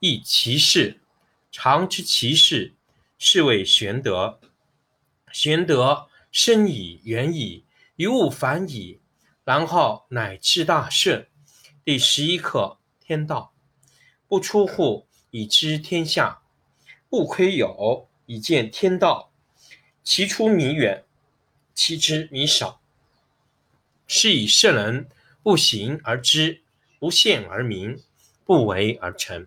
亦其事，常知其事，是谓玄德。玄德深矣，远矣，于物反矣，然后乃至大顺。第十一课：天道不出户，以知天下；不窥有，以见天道。其出弥远，其知弥少。是以圣人不行而知，不见而明，不为而成。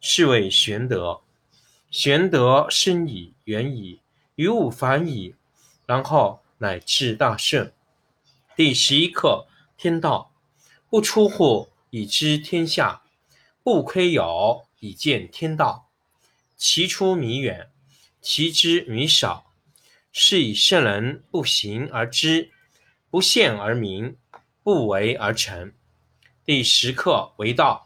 是谓玄德。玄德深矣，远矣，于物反矣，然后乃至大圣。第十一课：天道不出户，以知天下；不窥有，以见天道。其出弥远，其知弥少。是以圣人不行而知，不见而明，不为而成。第十课：为道。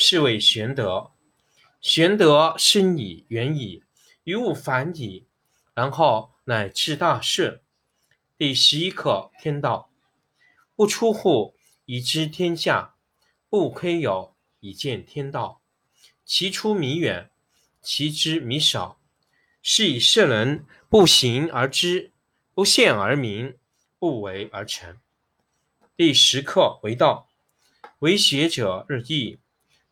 是谓玄德。玄德深矣，远矣，于物反矣，然后乃至大顺。第十一课天道，不出户以知天下，不窥有以见天道。其出弥远，其知弥少。是以圣人不行而知，不见而明，不为而成。第十课为道，为学者日益。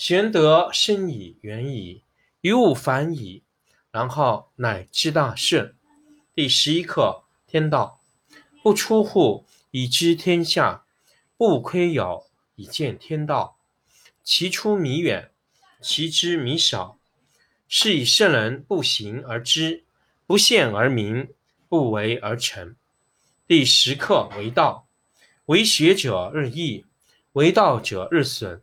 玄德深矣，远矣，于物反矣，然后乃至大顺。第十一课：天道不出户，以知天下；不窥牖，以见天道。其出弥远，其知弥少。是以圣人不行而知，不见而明，不为而成。第十课：为道，为学者日益，为道者日损，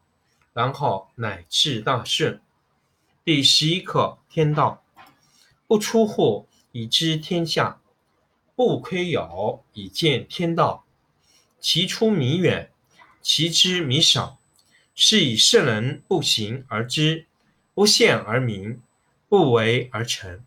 然后乃至大顺。第十一课：天道不出户，以知天下；不窥牖，以见天道。其出弥远，其知弥少。是以圣人不行而知，不见而明，不为而成。